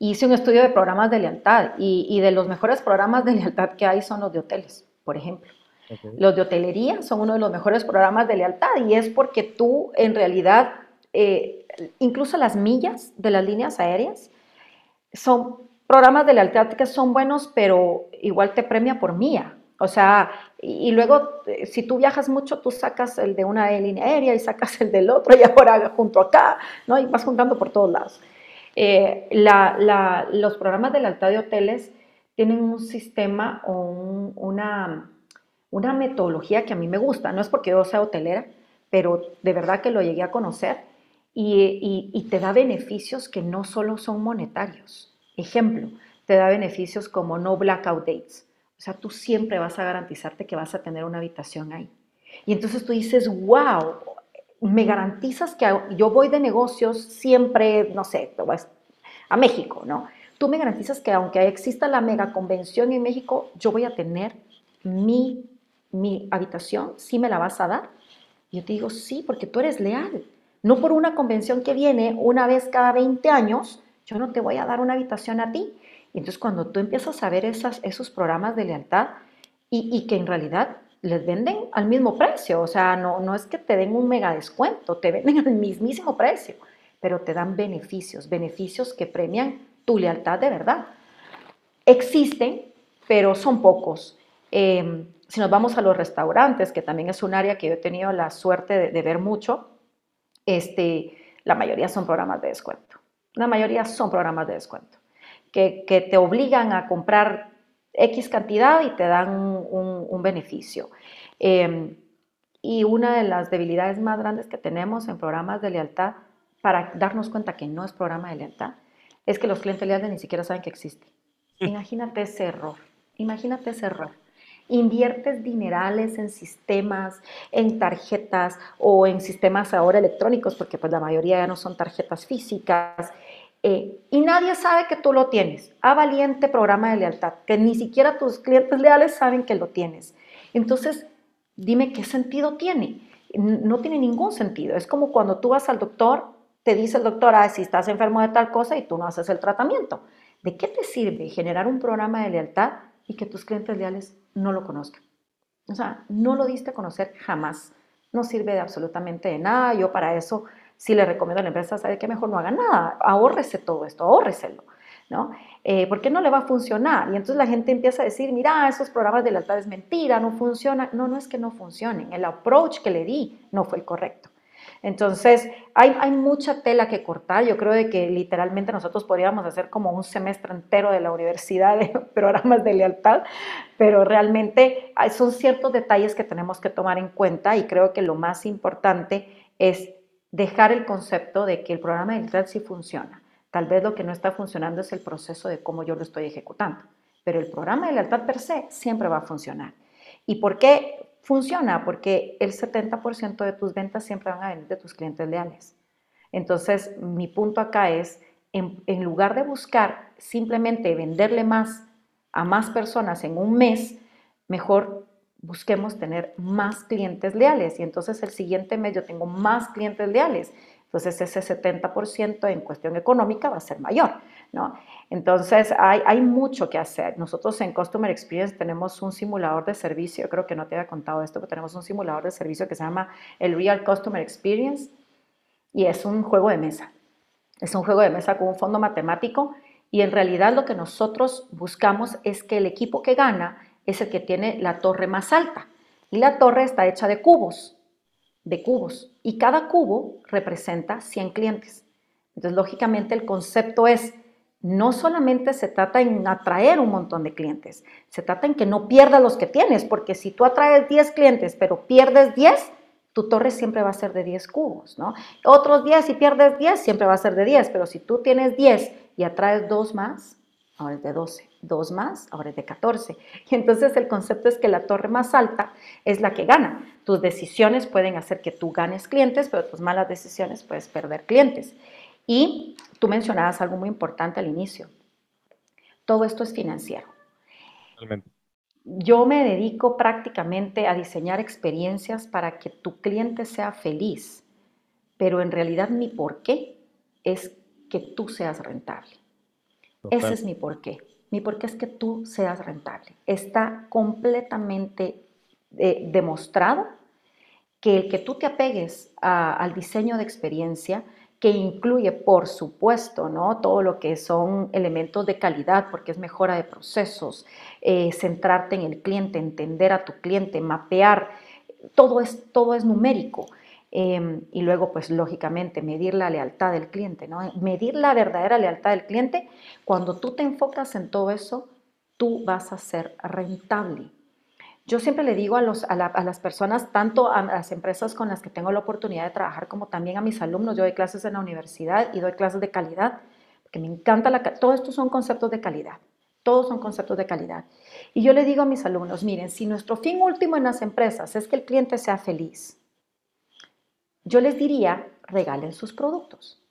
Hice un estudio de programas de lealtad y, de los mejores programas de *laughs* lealtad que hay son los de hoteles, por ejemplo. Los de hotelería son uno de los mejores programas de lealtad y es porque tú en realidad, eh, incluso las millas de las líneas aéreas, son programas de lealtad que son buenos, pero igual te premia por mía. O sea, y, luego eh, si tú viajas mucho, tú sacas el de una línea aérea y sacas el del otro *laughs* y ahora junto acá, ¿no? Y vas juntando por todos lados. Eh, los programas de lealtad de hoteles tienen un sistema o una, una metodología que a mí me gusta, no es porque yo sea hotelera, pero de verdad que lo llegué a conocer y, y, te da beneficios que no solo son monetarios. Ejemplo, te da beneficios como no blackout dates. O sea, tú siempre vas a garantizarte que vas a tener una habitación ahí. Y entonces tú dices, wow, me garantizas que yo voy de negocios siempre, no sé, a México, ¿no? Tú me garantizas que aunque exista la mega convención en México, yo voy a tener mi, mi habitación, ¿sí me la vas a dar? Yo te digo, sí, porque tú eres leal. No por una convención que viene una vez cada 20 años, yo no te voy a dar una habitación a ti. Y entonces cuando tú empiezas a ver esos programas de lealtad y, que en realidad les venden al mismo precio, o sea, no, no es que te den un mega descuento, te venden al mismísimo precio, pero te dan beneficios, beneficios que premian tu lealtad de verdad. Existen, pero son pocos. Em, si nos vamos a los restaurantes, que también es un área que yo he tenido la suerte de, ver mucho, este, la mayoría son programas de descuento. La mayoría son programas de descuento, que, que te obligan a comprar X cantidad y te dan un, beneficio. Em, y una de las debilidades más grandes que tenemos en programas de lealtad, para darnos cuenta que no es programa de lealtad, es que los clientes leales ni siquiera saben que existe. Imagínate ese error, imagínate ese error. Inviertes dinerales en sistemas, en tarjetas o en sistemas ahora electrónicos, porque pues la mayoría ya no son tarjetas físicas, eh, y nadie sabe que tú lo tienes. A valiente programa de lealtad, que ni siquiera tus clientes leales saben que lo tienes. Entonces, dime qué sentido tiene. No tiene ningún sentido. Es como cuando tú vas al doctor, te dice el doctor, ah, si estás enfermo de tal cosa y tú no haces el tratamiento. ¿De qué te sirve generar un programa de lealtad y que tus clientes leales no lo conozcan? O sea, no lo diste a conocer jamás. No sirve de absolutamente de nada. Yo para eso si le recomiendo a la empresa, sabe que mejor no haga nada, ahórrese todo esto, ahórreselo, ¿no? Eh, porque no le va a funcionar. Y entonces la gente empieza a decir, mira, esos programas de lealtad es mentira, no funciona. No, no es que no funcionen, el approach que le di no fue el correcto. Entonces, hay, hay, mucha tela que cortar. Yo creo de que literalmente nosotros podríamos hacer como un semestre entero de la universidad de *laughs* programas de lealtad, pero realmente son ciertos detalles que tenemos que tomar en cuenta y creo que lo más importante es dejar el concepto de que el programa de lealtad sí funciona. Tal vez lo que no está funcionando es el proceso de cómo yo lo estoy ejecutando, pero el programa de lealtad per se siempre va a funcionar. ¿Y por qué funciona? Porque el 70% de tus ventas siempre van a venir de tus clientes leales. Entonces, mi punto acá es, en lugar de buscar simplemente venderle más a más personas en un mes, mejor busquemos tener más clientes leales y entonces el siguiente mes yo tengo más clientes leales. Entonces ese 70% en cuestión económica va a ser mayor, ¿no? Entonces hay, hay, mucho que hacer. Nosotros en Customer Experience tenemos un simulador de servicio, creo que no te había contado esto, pero tenemos un simulador de servicio que se llama el Real Customer Experience y es un juego de mesa. Es un juego de mesa con un fondo matemático y en realidad lo que nosotros buscamos es que el equipo que gana es el que tiene la torre más alta. Y la torre está hecha de cubos, de cubos. Y cada cubo representa 100 clientes. Entonces, lógicamente, el concepto es, no solamente se trata en atraer un montón de clientes, se trata en que no pierdas los que tienes, porque si tú atraes 10 clientes, pero pierdes 10, tu torre siempre va a ser de 10 cubos, ¿no? Otros 10, y pierdes 10, siempre va a ser de 10, pero si tú tienes 10 y atraes dos más, ahora es de 12, dos más, ahora es de 14. Y entonces el concepto es que la torre más alta es la que gana. Tus decisiones pueden hacer que tú ganes clientes, pero tus malas decisiones puedes perder clientes. Y tú mencionabas algo muy importante al inicio. Todo esto es financiero. Yo me dedico prácticamente a diseñar experiencias para que tu cliente sea feliz, pero en realidad mi porqué es que tú seas rentable. Ese es mi porqué. Mi porqué es que tú seas rentable. Está completamente eh, demostrado que el que tú te apegues al diseño de experiencia, que incluye, por supuesto, ¿no? todo lo que son elementos de calidad, porque es mejora de procesos, eh, centrarte en el cliente, entender a tu cliente, mapear, todo es, todo es numérico. Em, y luego, pues lógicamente, medir la lealtad del cliente, ¿no? Medir la verdadera lealtad del cliente. Cuando tú te enfocas en todo eso, tú vas a ser rentable. Yo siempre le digo a, los, a, las personas, tanto a las empresas con las que tengo la oportunidad de trabajar, como también a mis alumnos, yo doy clases en la universidad y doy clases de calidad, que me encanta la... Todo esto son conceptos de calidad, todos son conceptos de calidad. Y yo le digo a mis alumnos, miren, si nuestro fin último en las empresas es que el cliente sea feliz, yo les diría, regalen sus productos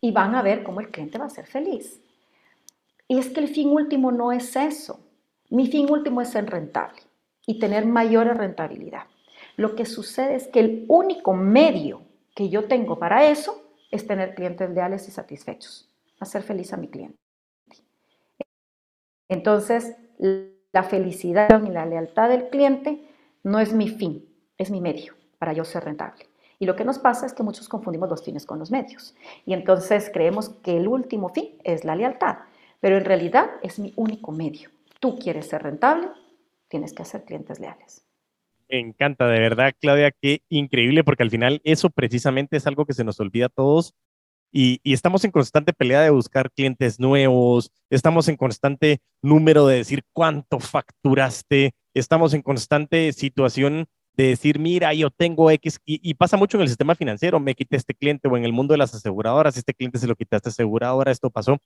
y van a ver cómo el cliente va a ser feliz. Y es que el fin último no es eso. Mi fin último es ser rentable y tener mayor rentabilidad. Lo que sucede es que el único medio que yo tengo para eso es tener clientes leales y satisfechos, hacer feliz a mi cliente. Entonces, la felicidad y la lealtad del cliente no es mi fin, es mi medio para yo ser rentable. Y lo que nos pasa es que muchos confundimos los fines con los medios. Y entonces creemos que el último fin es la lealtad, pero en realidad es mi único medio. Tú quieres ser rentable, tienes que hacer clientes leales. Me encanta, de verdad, Claudia, qué increíble, porque al final eso precisamente es algo que se nos olvida a todos y, estamos en constante pelea de buscar clientes nuevos, estamos en constante número de decir cuánto facturaste, estamos en constante situación de decir, mira, yo tengo X, y, pasa mucho en el sistema financiero, me quité este cliente o en el mundo de las aseguradoras, este cliente se lo quitaste aseguradora, esto pasó,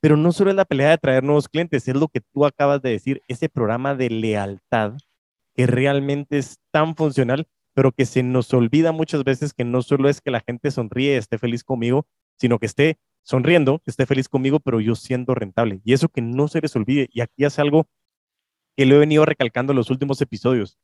pero no solo es la pelea de traer nuevos clientes, es lo que tú acabas de decir, ese programa de lealtad que realmente es tan funcional, pero que se nos olvida muchas veces que no solo es que la gente sonríe, esté feliz conmigo, sino que esté sonriendo, esté feliz conmigo, pero yo siendo rentable. Y eso que no se les olvide. Y aquí hace algo que lo he venido recalcando en los últimos episodios.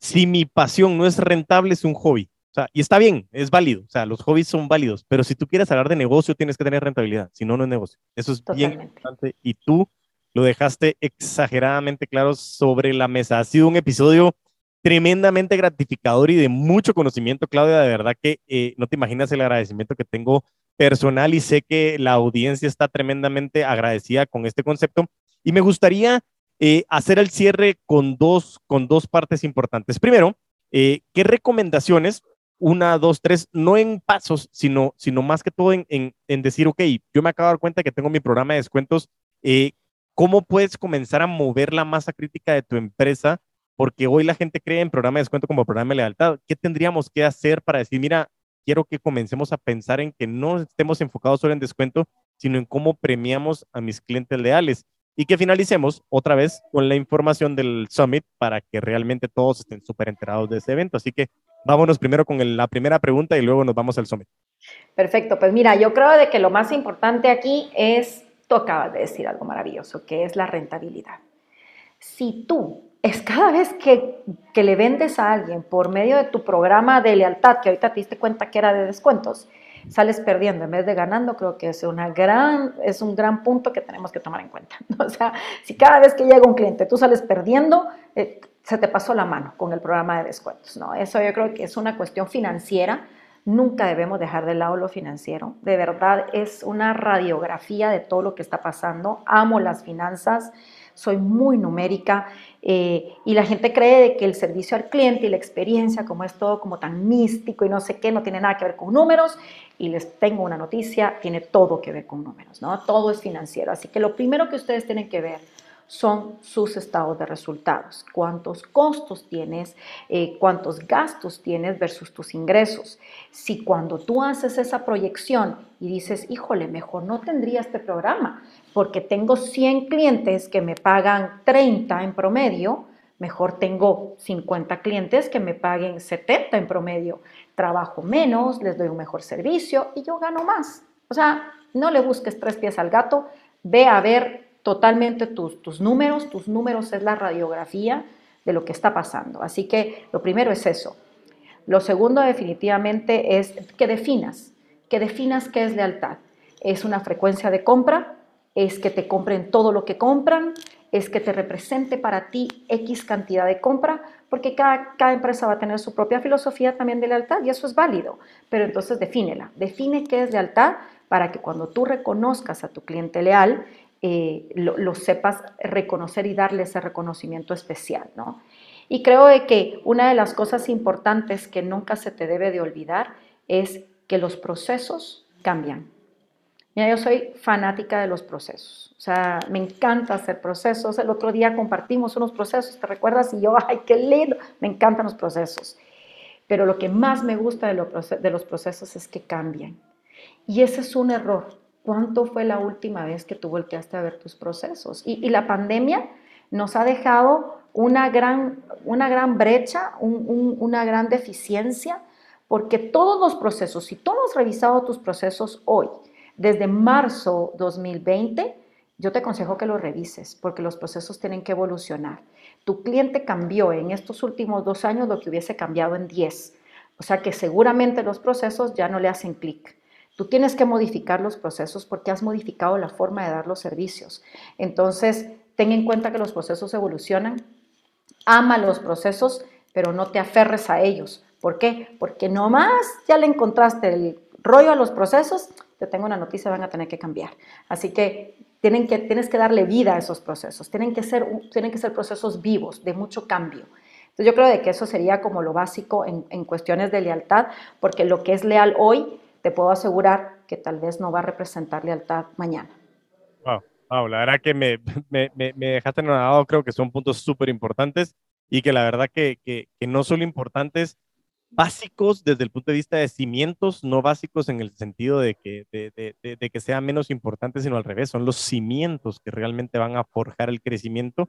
Si mi pasión no es rentable, es un hobby. O sea, y está bien, es válido. O sea, los hobbies son válidos, pero si tú quieres hablar de negocio, tienes que tener rentabilidad. Si no, no es negocio. Eso es bien importante. Y tú lo dejaste exageradamente claro sobre la mesa. Ha sido un episodio tremendamente gratificador y de mucho conocimiento, Claudia. De verdad que eh, no te imaginas el agradecimiento que tengo personal y sé que la audiencia está tremendamente agradecida con este concepto. Y me gustaría eh, hacer el cierre con dos, con dos partes importantes. Primero, eh, ¿qué recomendaciones una, dos, tres, no en pasos, sino, sino más que todo en, en, decir, ok, yo me acabo de dar cuenta que tengo mi programa de descuentos, eh, ¿cómo puedes comenzar a mover la masa crítica de tu empresa? Porque hoy la gente cree en programa de descuento como programa de lealtad. ¿Qué tendríamos que hacer para decir, mira, quiero que comencemos a pensar en que no estemos enfocados solo en descuento, sino en cómo premiamos a mis clientes leales? Y que finalicemos otra vez con la información del Summit para que realmente todos estén súper enterados de ese evento. Así que vámonos primero con la primera pregunta y luego nos vamos al Summit. Perfecto, pues mira, yo creo de que lo más importante aquí es, tú acabas de decir algo maravilloso, que es la rentabilidad. Si tú es cada vez que, que le vendes a alguien por medio de tu programa de lealtad, que ahorita te diste cuenta que era de descuentos, sales perdiendo en vez de ganando, creo que es, una gran, es un gran punto que tenemos que tomar en cuenta. *laughs* O sea, si cada vez que llega un cliente tú sales perdiendo, eh, se te pasó la mano con el programa de descuentos. ¿no? Eso yo creo que es una cuestión financiera. Nunca debemos dejar de lado lo financiero. De verdad es una radiografía de todo lo que está pasando. Amo las finanzas soy muy numérica eh, y la gente cree que el servicio al cliente y la experiencia, como es todo como tan místico y no sé qué, no tiene nada que ver con números. Y les tengo una noticia, tiene todo que ver con números, ¿no? Todo es financiero. Así que lo primero que ustedes tienen que ver son sus estados de resultados. Cuántos costos tienes, eh, cuántos gastos tienes versus tus ingresos. Si cuando tú haces esa proyección y dices, híjole, mejor no tendría este programa porque tengo 100 clientes que me pagan 30 en promedio, mejor tengo 50 clientes que me paguen 70 en promedio. Trabajo menos, les doy un mejor servicio y yo gano más. O sea, no le busques tres pies al gato, ve a ver totalmente tus, tus números, tus números es la radiografía de lo que está pasando. Así que lo primero es eso. Lo segundo definitivamente es que definas, que definas qué es lealtad. ¿Es una frecuencia de compra? ¿Es que te compren todo lo que compran? ¿Es que te represente para ti X cantidad de compra? Porque cada, cada empresa va a tener su propia filosofía también de lealtad y eso es válido. Pero entonces defínela. Define qué es lealtad para que cuando tú reconozcas a tu cliente leal, eh, lo, sepas reconocer y darle ese reconocimiento especial, ¿no? Y creo que una de las cosas importantes que nunca se te debe de olvidar es que los procesos cambian. Mira, yo soy fanática de los procesos. O sea, me encanta hacer procesos. El otro día compartimos unos procesos, ¿te recuerdas? Y yo, *laughs* ay, qué lindo. Me encantan los procesos. Pero lo que más me gusta de, los procesos es que cambian. Y ese es un error. ¿Cuánto fue la última vez que tú volteaste a ver tus procesos? Y, la pandemia nos ha dejado una gran, una gran brecha, una gran deficiencia, porque todos los procesos, si tú has revisado tus procesos hoy, desde marzo 2020, yo te aconsejo que los revises, porque los procesos tienen que evolucionar tu cliente cambió en estos últimos dos años lo que hubiese cambiado en diez. O sea que seguramente los procesos ya no le hacen clic. Tú tienes que modificar los procesos porque has modificado la forma de dar los servicios. Entonces, ten en cuenta que los procesos evolucionan. Ama los procesos, pero no te aferres a ellos. ¿Por qué? Porque nomás ya le encontraste el rollo a los procesos, te tengo una noticia, van a tener que cambiar. Así que tienen que, tienes que darle vida a esos procesos, tienen que, ser, tienen que ser procesos vivos, de mucho cambio. Entonces yo creo de que eso sería como lo básico en, en cuestiones de lealtad, porque lo que es leal hoy, te puedo asegurar que tal vez no va a representar lealtad mañana. Wow, la verdad que me, me, me, dejaste lado, creo que son puntos súper importantes y que la verdad que, que, que no solo importantes, básicos desde el punto de vista de cimientos, no básicos en el sentido de que, de, que sean menos importantes, sino al revés, son los cimientos que realmente van a forjar el crecimiento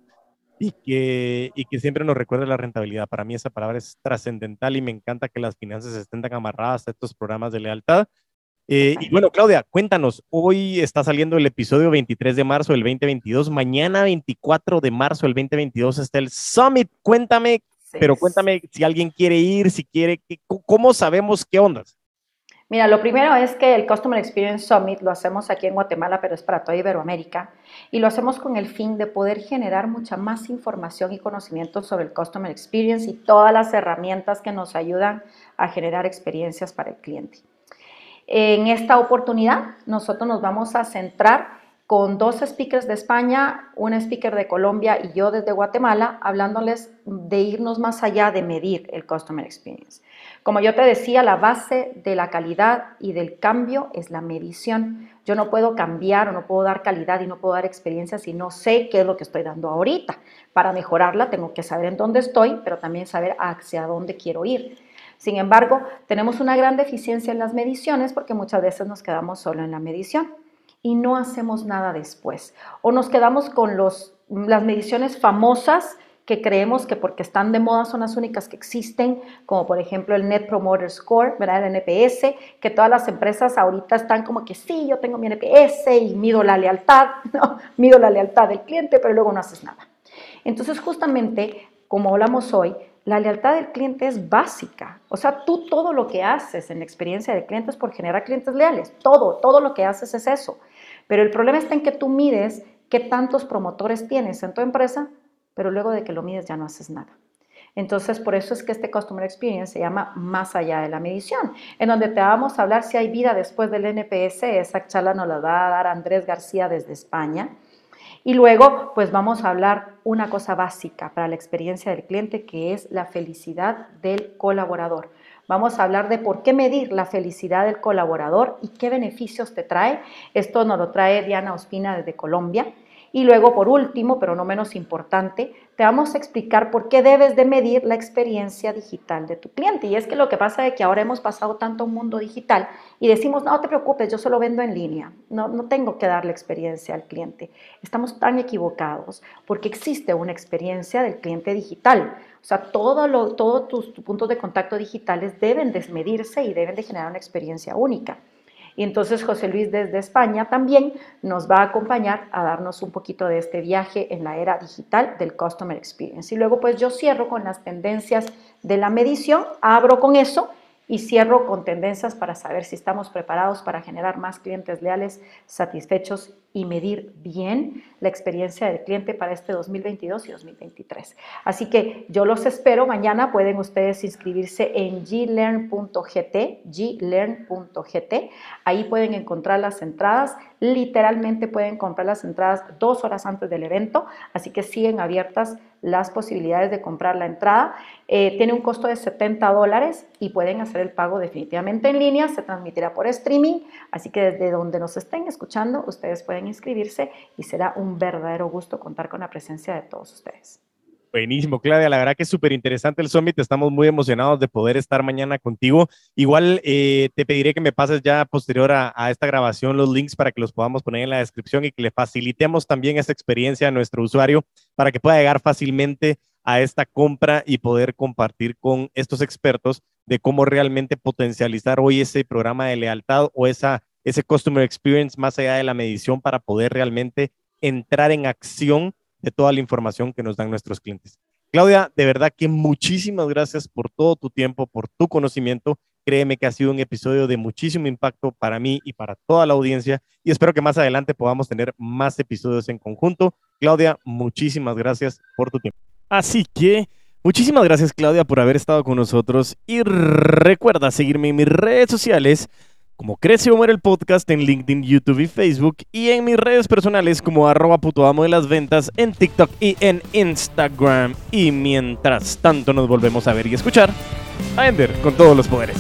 y que, y que siempre nos recuerda la rentabilidad. Para mí esa palabra es trascendental y me encanta que las finanzas estén tan amarradas a estos programas de lealtad. Eh, y bueno, Claudia, cuéntanos, hoy está saliendo el episodio 23 de marzo del 2022, mañana 24 de marzo del 2022 está el Summit. Cuéntame pero cuéntame si alguien quiere ir, si quiere, ¿cómo sabemos qué ondas? Mira, lo primero es que el Customer Experience Summit lo hacemos aquí en Guatemala, pero es para toda Iberoamérica, y lo hacemos con el fin de poder generar mucha más información y conocimiento sobre el Customer Experience y todas las herramientas que nos ayudan a generar experiencias para el cliente. En esta oportunidad, nosotros nos vamos a centrar con dos speakers de España, un speaker de Colombia y yo desde Guatemala, hablándoles de irnos más allá de medir el Customer Experience. Como yo te decía, la base de la calidad y del cambio es la medición. Yo no puedo cambiar o no puedo dar calidad y no puedo dar experiencia si no sé qué es lo que estoy dando ahorita. Para mejorarla tengo que saber en dónde estoy, pero también saber hacia dónde quiero ir. Sin embargo, tenemos una gran deficiencia en las mediciones porque muchas veces nos quedamos solo en la medición y no hacemos nada después. O nos quedamos con las mediciones famosas que creemos que porque están de moda son las únicas que existen, como por ejemplo el Net Promoter Score, ¿verdad? el NPS, que todas las empresas ahorita están como que sí, yo tengo mi NPS y mido la lealtad, *laughs* ¿no? mido la lealtad del cliente, pero luego no haces nada. Entonces, justamente, como hablamos hoy, la lealtad del cliente es básica. O sea, tú todo lo que haces en la experiencia de clientes por generar clientes leales. Todo, todo lo que haces es eso. Pero el problema está en que tú mides qué tantos promotores tienes en tu empresa, pero luego de que lo mides ya no haces nada. Entonces, por eso es que este Customer Experience se llama Más allá de la medición, en donde te vamos a hablar si hay vida después del NPS. Esa charla nos la va a dar Andrés García desde España. Y luego, pues vamos a hablar una cosa básica para la experiencia del cliente, que es la felicidad del colaborador. Vamos a hablar de por qué medir la felicidad del colaborador y qué beneficios te trae. Esto nos lo trae Diana Ospina desde Colombia. Y luego, por último, pero no menos importante, te vamos a explicar por qué debes de medir la experiencia digital de tu cliente. Y es que lo que pasa es que ahora hemos pasado tanto un mundo digital y decimos, no te preocupes, yo solo vendo en línea, no, no tengo que darle experiencia al cliente. Estamos tan equivocados porque existe una experiencia del cliente digital. O sea, todos todo tus, tus puntos de contacto digitales deben desmedirse y deben de generar una experiencia única. Y entonces José Luis desde España también nos va a acompañar a darnos un poquito de este viaje en la era digital del Customer Experience. Y luego pues yo cierro con las tendencias de la medición, abro con eso y cierro con tendencias para saber si estamos preparados para generar más clientes leales, satisfechos y medir bien la experiencia del cliente para este 2022 y 2023. Así que yo los espero. Mañana pueden ustedes inscribirse en glearn.gt, glearn.gt. Ahí pueden encontrar las entradas. Literalmente pueden comprar las entradas dos horas antes del evento, así que siguen abiertas las posibilidades de comprar la entrada. Eh, tiene un costo de 70 dólares y pueden hacer el pago definitivamente en línea, se transmitirá por streaming, así que desde donde nos estén escuchando, ustedes pueden inscribirse y será un verdadero gusto contar con la presencia de todos ustedes. Buenísimo, Claudia. La verdad que es súper interesante el Summit. Estamos muy emocionados de poder estar mañana contigo. Igual eh, te pediré que me pases ya posterior a, esta grabación los links para que los podamos poner en la descripción y que le facilitemos también esta experiencia a nuestro usuario para que pueda llegar fácilmente a esta compra y poder compartir con estos expertos de cómo realmente potencializar hoy ese programa de lealtad o esa, ese customer experience más allá de la medición para poder realmente entrar en acción de toda la información que nos dan nuestros clientes. Claudia, de verdad que muchísimas gracias por todo tu tiempo, por tu conocimiento. Créeme que ha sido un episodio de muchísimo impacto para mí y para toda la audiencia y espero que más adelante podamos tener más episodios en conjunto. Claudia, muchísimas gracias por tu tiempo. Así que muchísimas gracias Claudia por haber estado con nosotros y recuerda seguirme en mis redes sociales como Crece o Muere el Podcast en LinkedIn, YouTube y Facebook y en mis redes personales como arroba puto amo de las ventas en TikTok y en Instagram. Y mientras tanto nos volvemos a ver y escuchar a Ender con todos los poderes.